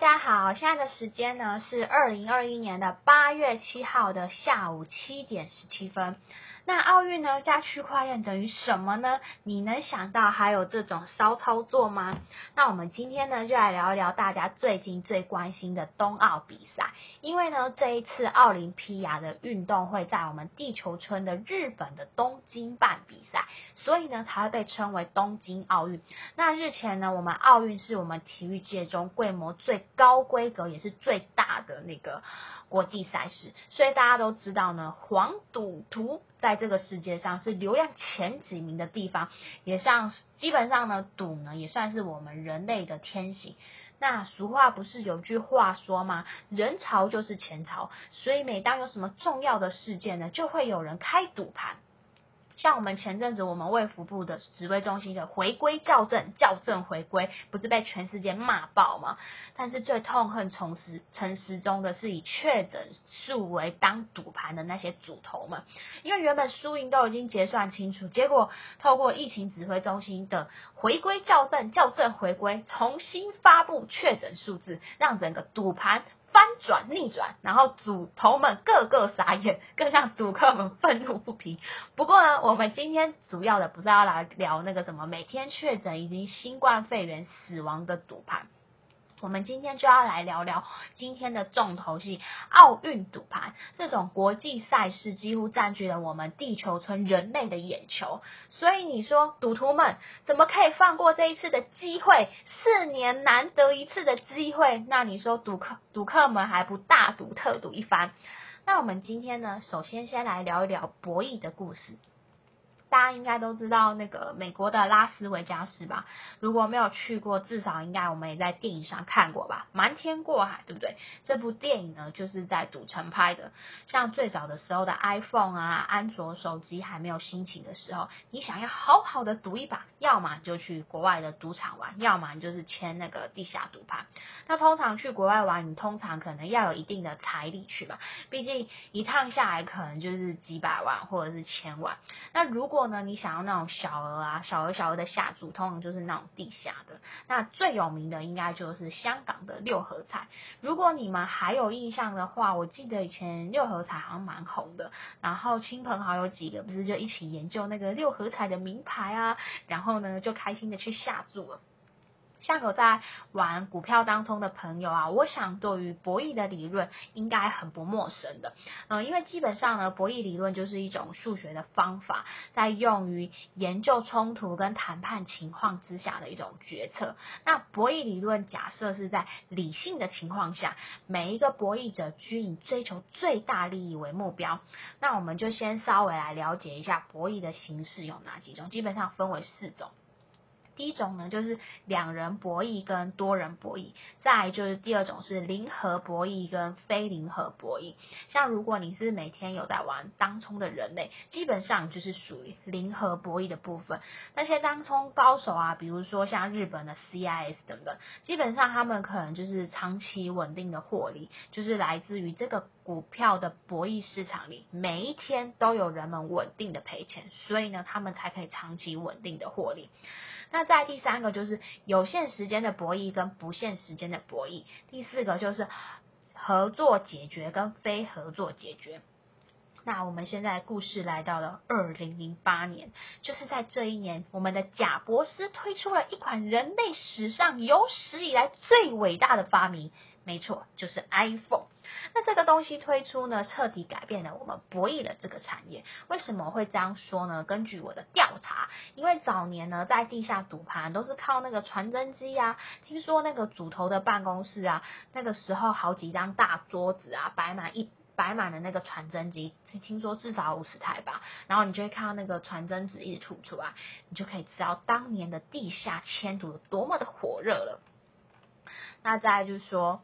大家好，现在的时间呢是二零二一年的八月七号的下午七点十七分。那奥运呢加区块链等于什么呢？你能想到还有这种骚操作吗？那我们今天呢就来聊一聊大家最近最关心的冬奥比赛，因为呢这一次奥林匹亚的运动会在我们地球村的日本的东京办比赛，所以呢才会被称为东京奥运。那日前呢我们奥运是我们体育界中规模最高规格也是最大的那个国际赛事，所以大家都知道呢黄赌毒在这个世界上是流量前几名的地方，也像基本上呢，赌呢也算是我们人类的天性。那俗话不是有句话说吗？人潮就是钱潮，所以每当有什么重要的事件呢，就会有人开赌盘。像我们前阵子我们卫福部的指挥中心的回归校正，校正回归，不是被全世界骂爆吗？但是最痛恨从时陈时中的是以确诊数为当赌盘的那些主头们，因为原本输赢都已经结算清楚，结果透过疫情指挥中心的回归校正，校正回归，重新发布确诊数字，让整个赌盘。翻转逆转，然后主头们个个傻眼，更让赌客们愤怒不平。不过呢，我们今天主要的不是要来聊那个什么每天确诊以及新冠肺炎死亡的赌盘。我们今天就要来聊聊今天的重头戏——奥运赌盘。这种国际赛事几乎占据了我们地球村人类的眼球，所以你说赌徒们怎么可以放过这一次的机会？四年难得一次的机会，那你说赌客赌客们还不大赌特赌一番？那我们今天呢，首先先来聊一聊博弈的故事。大家应该都知道那个美国的拉斯维加斯吧？如果没有去过，至少应该我们也在电影上看过吧？瞒天过海，对不对？这部电影呢，就是在赌城拍的。像最早的时候的 iPhone 啊，安卓手机还没有兴起的时候，你想要好好的赌一把，要么就去国外的赌场玩，要么就是签那个地下赌盘。那通常去国外玩，你通常可能要有一定的财力去吧，毕竟一趟下来可能就是几百万或者是千万。那如果果呢，你想要那种小额啊、小额小额的下注，通常就是那种地下的。那最有名的应该就是香港的六合彩。如果你们还有印象的话，我记得以前六合彩好像蛮红的。然后亲朋好友几个不是就一起研究那个六合彩的名牌啊，然后呢就开心的去下注了。像有在玩股票当中的朋友啊，我想对于博弈的理论应该很不陌生的。嗯，因为基本上呢，博弈理论就是一种数学的方法，在用于研究冲突跟谈判情况之下的一种决策。那博弈理论假设是在理性的情况下，每一个博弈者均以追求最大利益为目标。那我们就先稍微来了解一下博弈的形式有哪几种，基本上分为四种。第一种呢，就是两人博弈跟多人博弈；再就是第二种是零和博弈跟非零和博弈。像如果你是每天有在玩当冲的人类，基本上就是属于零和博弈的部分。那些当冲高手啊，比如说像日本的 CIS 等等，基本上他们可能就是长期稳定的获利，就是来自于这个股票的博弈市场里，每一天都有人们稳定的赔钱，所以呢，他们才可以长期稳定的获利。那在第三个就是有限时间的博弈跟不限时间的博弈，第四个就是合作解决跟非合作解决。那我们现在故事来到了二零零八年，就是在这一年，我们的贾伯斯推出了一款人类史上有史以来最伟大的发明。没错，就是 iPhone。那这个东西推出呢，彻底改变了我们博弈的这个产业。为什么会这样说呢？根据我的调查，因为早年呢，在地下赌盘都是靠那个传真机啊。听说那个主头的办公室啊，那个时候好几张大桌子啊，摆满一摆满了那个传真机，听说至少五十台吧。然后你就会看到那个传真纸一直吐出来，你就可以知道当年的地下迁赌有多么的火热了。那再就是说。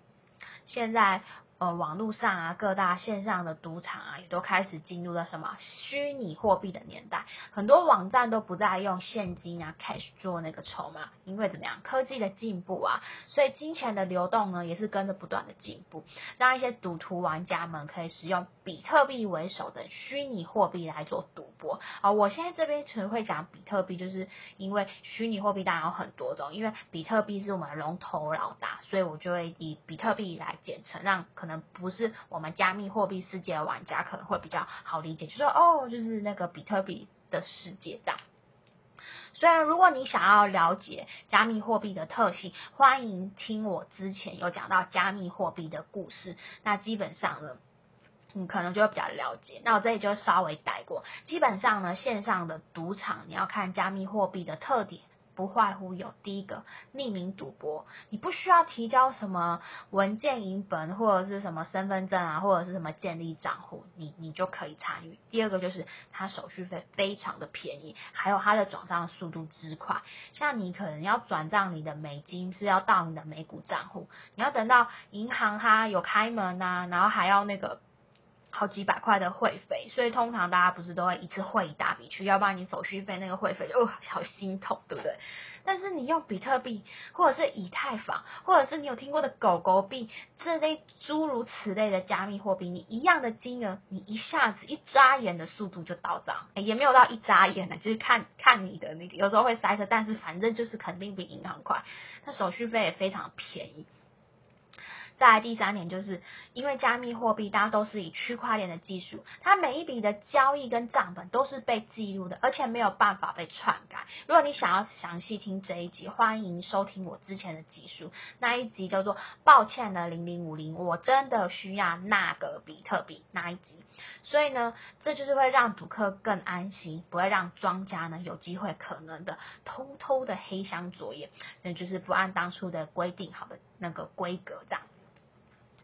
现在呃，网络上啊，各大线上的赌场啊，也都开始进入了什么虚拟货币的年代。很多网站都不再用现金啊 cash 做那个筹码，因为怎么样，科技的进步啊，所以金钱的流动呢，也是跟着不断的进步，让一些赌徒玩家们可以使用比特币为首的虚拟货币来做赌博。啊，我现在这边只会讲比特币，就是因为虚拟货币当然有很多种，因为比特币是我们龙头老大，所以我就会以比特币来简称，让可能。不是我们加密货币世界的玩家可能会比较好理解，就说哦，就是那个比特币的世界这样。虽然如果你想要了解加密货币的特性，欢迎听我之前有讲到加密货币的故事，那基本上呢，你可能就会比较了解。那我这里就稍微带过，基本上呢，线上的赌场你要看加密货币的特点。不外乎有第一个匿名赌博，你不需要提交什么文件影本或者是什么身份证啊，或者是什么建立账户，你你就可以参与。第二个就是它手续费非常的便宜，还有它的转账速度之快。像你可能要转账你的美金是要到你的美股账户，你要等到银行它有开门呐，然后还要那个。好几百块的会费，所以通常大家不是都会一次汇一大笔去，要不然你手续费那个会费就好心痛，对不对？但是你用比特币或者是以太坊，或者是你有听过的狗狗币这类诸如此类的加密货币，你一样的金额，你一下子一眨眼的速度就到账，也没有到一眨眼的，就是看看你的那个，有时候会塞车，但是反正就是肯定比银行快，那手续费也非常便宜。再来第三点，就是因为加密货币大家都是以区块链的技术，它每一笔的交易跟账本都是被记录的，而且没有办法被篡改。如果你想要详细听这一集，欢迎收听我之前的集数，那一集叫做“抱歉了零零五零”，我真的需要那个比特币那一集。所以呢，这就是会让赌客更安心，不会让庄家呢有机会可能的偷偷的黑箱作业，那就是不按当初的规定好的那个规格这样。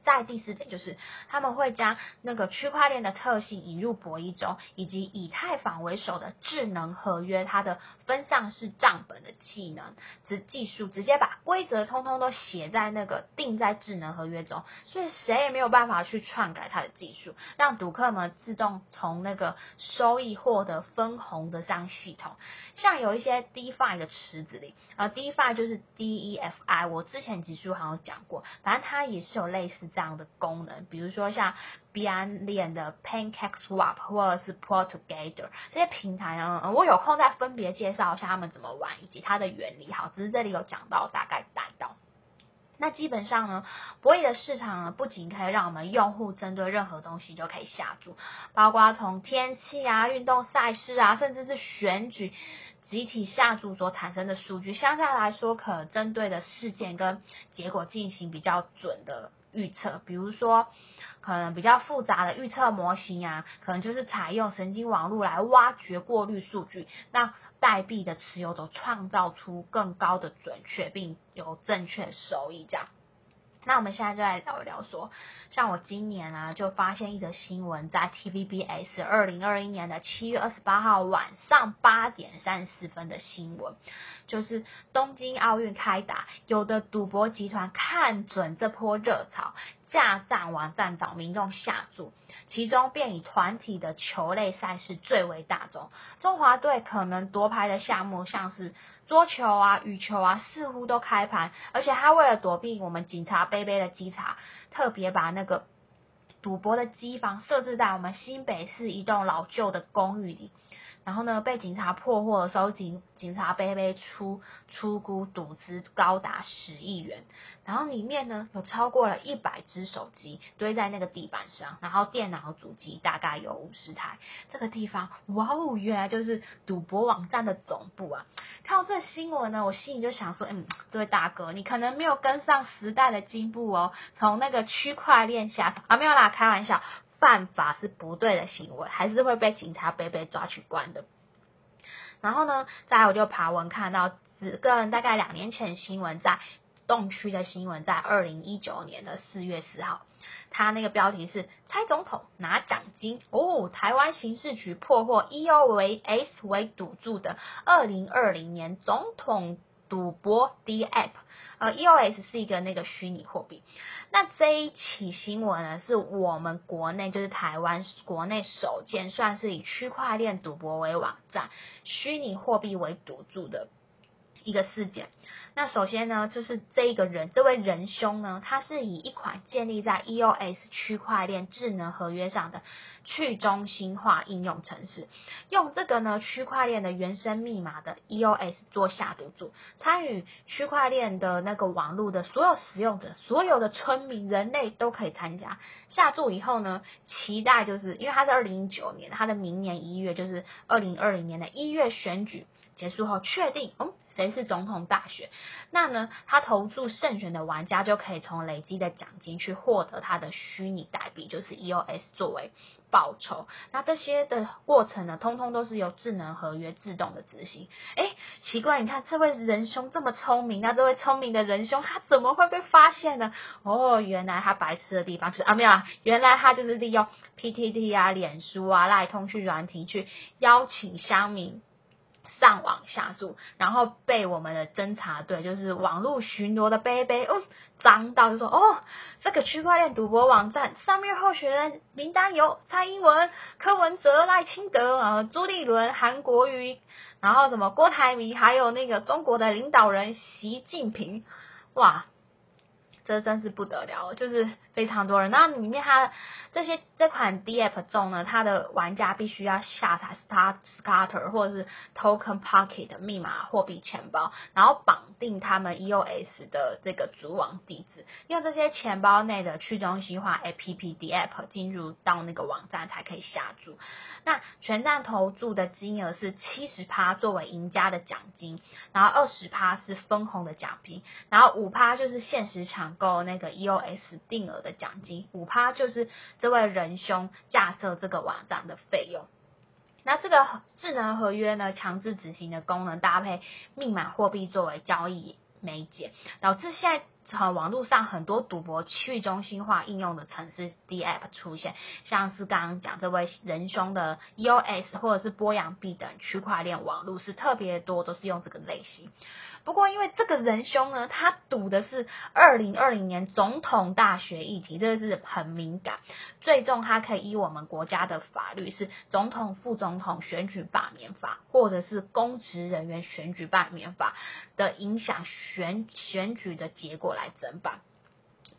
在第四点就是，他们会将那个区块链的特性引入博弈中，以及以太坊为首的智能合约，它的分散式账本的技能、直技术，直接把规则通通都写在那个定在智能合约中，所以谁也没有办法去篡改它的技术，让赌客们自动从那个收益获得分红的这样系统。像有一些 DeFi 的池子里，呃，DeFi 就是 DeFi，我之前几书好像讲过，反正它也是有类似。这样的功能，比如说像币安链的 PancakeSwap 或者是 Pull Together 这些平台呢，我有空再分别介绍一下他们怎么玩以及它的原理。好，只是这里有讲到，大概带到。那基本上呢，博弈的市场呢，不仅可以让我们用户针对任何东西就可以下注，包括从天气啊、运动赛事啊，甚至是选举集体下注所产生的数据，相对来说可针对的事件跟结果进行比较准的。预测，比如说可能比较复杂的预测模型啊，可能就是采用神经网络来挖掘过滤数据，让代币的持有者创造出更高的准确，并有正确收益这样。那我们现在就来聊一聊，说像我今年啊，就发现一则新闻，在 TVBS 二零二一年的七月二十八号晚上八点三十四分的新闻，就是东京奥运开打，有的赌博集团看准这波热潮，架站网站找民众下注，其中便以团体的球类赛事最为大众，中华队可能夺牌的项目像是。桌球啊，羽球啊，似乎都开盘，而且他为了躲避我们警察杯杯的稽查，特别把那个赌博的机房设置在我们新北市一栋老旧的公寓里。然后呢，被警察破获的时候，警警察杯杯出出估赌资高达十亿元，然后里面呢有超过了一百只手机堆在那个地板上，然后电脑主机大概有五十台。这个地方，哇哦，原来就是赌博网站的总部啊！看到这新闻呢，我心里就想说，嗯，这位大哥，你可能没有跟上时代的进步哦，从那个区块链下啊，没有啦，开玩笑。犯法是不对的行为，还是会被警察被被抓去关的。然后呢，再来我就爬文看到，只跟大概两年前新闻，在动区的新闻，在二零一九年的四月四号，他那个标题是猜总统拿奖金哦，台湾刑事局破获 E O 为 S 为赌注的二零二零年总统。赌博 D App，呃，EOS 是一个那个虚拟货币。那这一起新闻呢，是我们国内就是台湾国内首件算是以区块链赌博为网站、虚拟货币为赌注的。一个事件，那首先呢，就是这个人，这位仁兄呢，他是以一款建立在 EOS 区块链智能合约上的去中心化应用程式，用这个呢区块链的原生密码的 EOS 做下赌注，参与区块链的那个网络的所有使用者，所有的村民，人类都可以参加下注以后呢，期待就是因为他是二零一九年，他的明年一月就是二零二零年的一月选举。结束后确定，嗯，谁是总统大选？那呢，他投注胜选的玩家就可以从累积的奖金去获得他的虚拟代币，就是 EOS 作为报酬。那这些的过程呢，通通都是由智能合约自动的执行。哎，奇怪，你看这位仁兄这么聪明，那这位聪明的仁兄他怎么会被发现呢？哦，原来他白痴的地方是啊，没有啊，原来他就是利用 PTT 啊、脸书啊、赖通讯软体去邀请乡民。上网下注，然后被我们的侦查队，就是网络巡逻的贝贝，哦，脏到就说，哦，这个区块链赌博网站上面候选人名单有蔡英文、柯文哲、赖清德啊、朱立伦、韩国瑜，然后什么郭台铭，还有那个中国的领导人习近平，哇！这真是不得了，就是非常多人。那里面它这些这款 D App 中呢，它的玩家必须要下载 Star Scatter 或者是 Token Pocket 的密码货币钱包，然后绑定他们 EOS 的这个主网地址，用这些钱包内的去中心化 App D App 进入到那个网站才可以下注。那全站投注的金额是七十趴作为赢家的奖金，然后二十趴是分红的奖金，然后五趴就是限时抢。够那个 EOS 定额的奖金，五趴就是这位仁兄架设这个网站的费用。那这个智能合约呢，强制执行的功能搭配密码货币作为交易媒介，导致现在网络上很多赌博去中心化应用的城市 D App 出现，像是刚刚讲这位仁兄的 EOS 或者是波阳币等区块链网络是特别多，都是用这个类型。不过，因为这个仁兄呢，他赌的是二零二零年总统大学议题，这个是很敏感。最终，他可以依我们国家的法律是《总统、副总统选举罢免法》或者是《公职人员选举罢免法》的影响选选举的结果来侦办。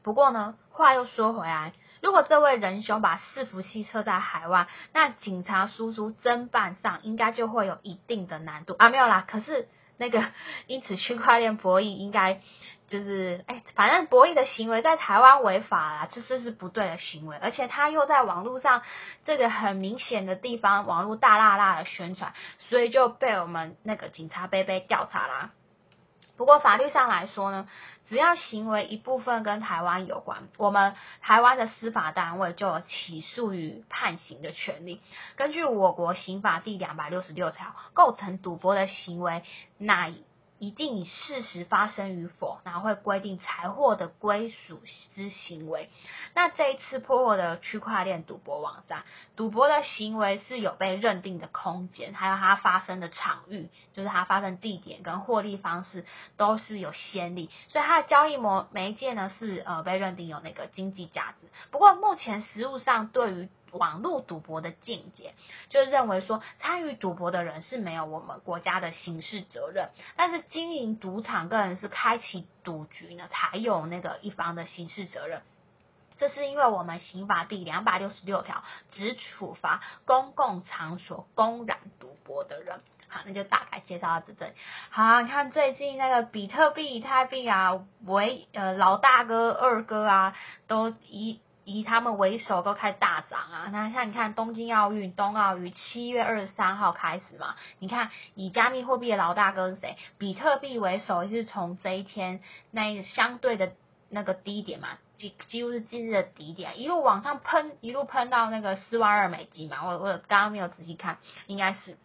不过呢，话又说回来，如果这位仁兄把伺服器设在海外，那警察叔叔侦办上应该就会有一定的难度啊。没有啦，可是。那个，因此区块链博弈应该就是，哎，反正博弈的行为在台湾违法啦，这这是不对的行为，而且他又在网络上这个很明显的地方，网络大辣辣的宣传，所以就被我们那个警察杯杯调查啦。不过法律上来说呢，只要行为一部分跟台湾有关，我们台湾的司法单位就有起诉与判刑的权利。根据我国刑法第两百六十六条，构成赌博的行为，那。一定以事实发生与否，然后会规定财货的归属之行为。那这一次破获的区块链赌博网站，赌博的行为是有被认定的空间，还有它发生的场域，就是它发生地点跟获利方式都是有先例，所以它的交易模媒介呢是呃被认定有那个经济价值。不过目前实物上对于网络赌博的境界，就是认为说参与赌博的人是没有我们国家的刑事责任，但是经营赌场个人是开启赌局呢，才有那个一方的刑事责任。这是因为我们刑法第两百六十六条只处罚公共场所公然赌博的人。好，那就大概介绍到这里。好，你看最近那个比特币、以太币啊，为呃老大哥、二哥啊，都一。以他们为首都开始大涨啊！那像你看东京奥运、冬奥于七月二十三号开始嘛？你看以加密货币的老大哥是谁？比特币为首，是从这一天那相对的那个低点嘛，几几乎是今日的低点，一路往上喷，一路喷到那个四万二美金嘛。我我刚刚没有仔细看，应该是。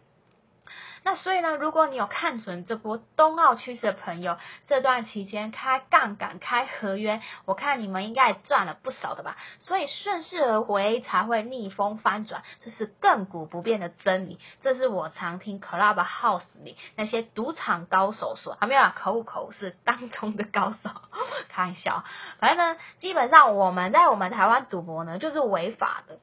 那所以呢，如果你有看准这波冬奥趋势的朋友，这段期间开杠杆、开合约，我看你们应该也赚了不少的吧？所以顺势而为才会逆风翻转，这是亘古不变的真理。这是我常听 Club House 里那些赌场高手说，啊没有啊，口误口误是当中的高手，开玩笑。反正呢，基本上我们在我们台湾赌博呢，就是违法的，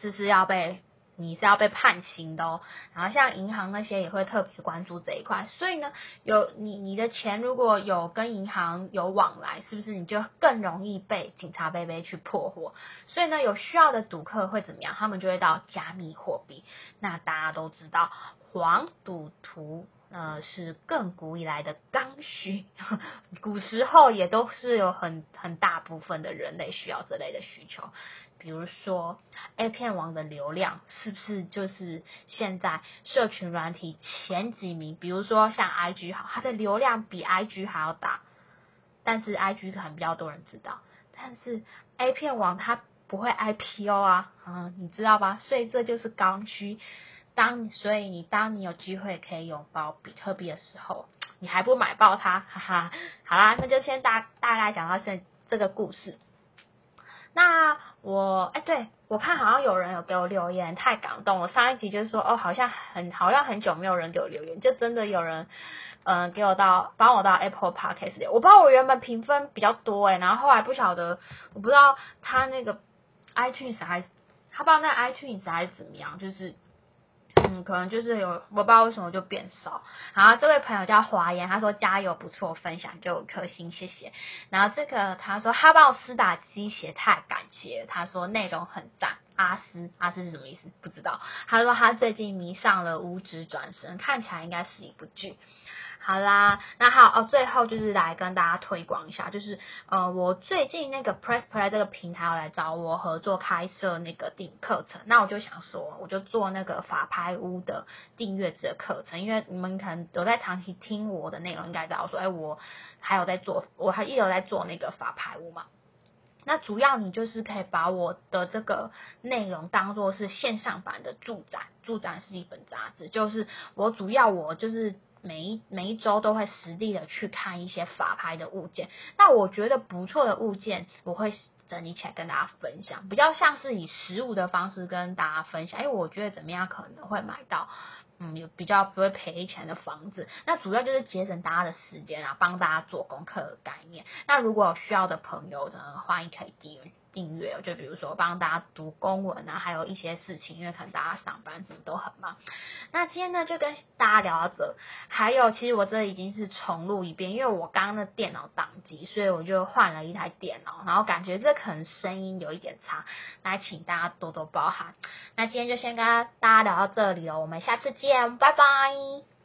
只是要被。你是要被判刑的哦，然后像银行那些也会特别关注这一块，所以呢，有你你的钱如果有跟银行有往来，是不是你就更容易被警察贝贝去破获？所以呢，有需要的赌客会怎么样？他们就会到加密货币。那大家都知道，黄赌徒。呃，是亘古以来的刚需，古时候也都是有很很大部分的人类需要这类的需求，比如说 A 片网的流量是不是就是现在社群软体前几名？比如说像 IG 好，它的流量比 IG 还要大，但是 IG 可能比较多人知道，但是 A 片网它不会 IPO 啊，嗯，你知道吧？所以这就是刚需。当所以你当你有机会可以拥抱比特币的时候，你还不买爆它，哈哈。好啦，那就先大大概讲到这这个故事。那我哎，对我看好像有人有给我留言，太感动我。上一集就是说哦，好像很好像很久没有人给我留言，就真的有人嗯给我到帮我到 Apple Podcast 我不知道我原本评分比较多哎，然后后来不晓得我不知道他那个 iTunes 还是他不知道那 iTunes 还是怎么样，就是。嗯，可能就是有，我不知道为什么就变少。然后这位朋友叫华言，他说加油，不错，分享给我颗星，谢谢。然后这个他说哈豹斯打鸡血，太感谢。他说内容很赞，阿斯阿斯是什么意思？不知道。他说他最近迷上了五指转身，看起来应该是一部剧。好啦，那好哦，最后就是来跟大家推广一下，就是呃，我最近那个 Press Play 这个平台要来找我合作开设那个订课程，那我就想说，我就做那个法拍屋的订阅制课程，因为你们可能有在长期听我的内容，应该知道说，哎，我还有在做，我还一直在做那个法拍屋嘛。那主要你就是可以把我的这个内容当做是线上版的助展，助展是一本杂志，就是我主要我就是。每一每一周都会实地的去看一些法拍的物件，那我觉得不错的物件，我会整理起来跟大家分享，比较像是以实物的方式跟大家分享，因为我觉得怎么样可能会买到，嗯，有比较不会赔钱的房子，那主要就是节省大家的时间啊，帮大家做功课的概念。那如果有需要的朋友呢，欢迎可以订阅。订阅，就比如说帮大家读公文啊，还有一些事情，因为可能大家上班什么都很忙。那今天呢，就跟大家聊到这。还有，其实我这已经是重录一遍，因为我刚刚的电脑宕机，所以我就换了一台电脑，然后感觉这可能声音有一点差，来请大家多多包涵。那今天就先跟大家聊到这里了，我们下次见，拜拜。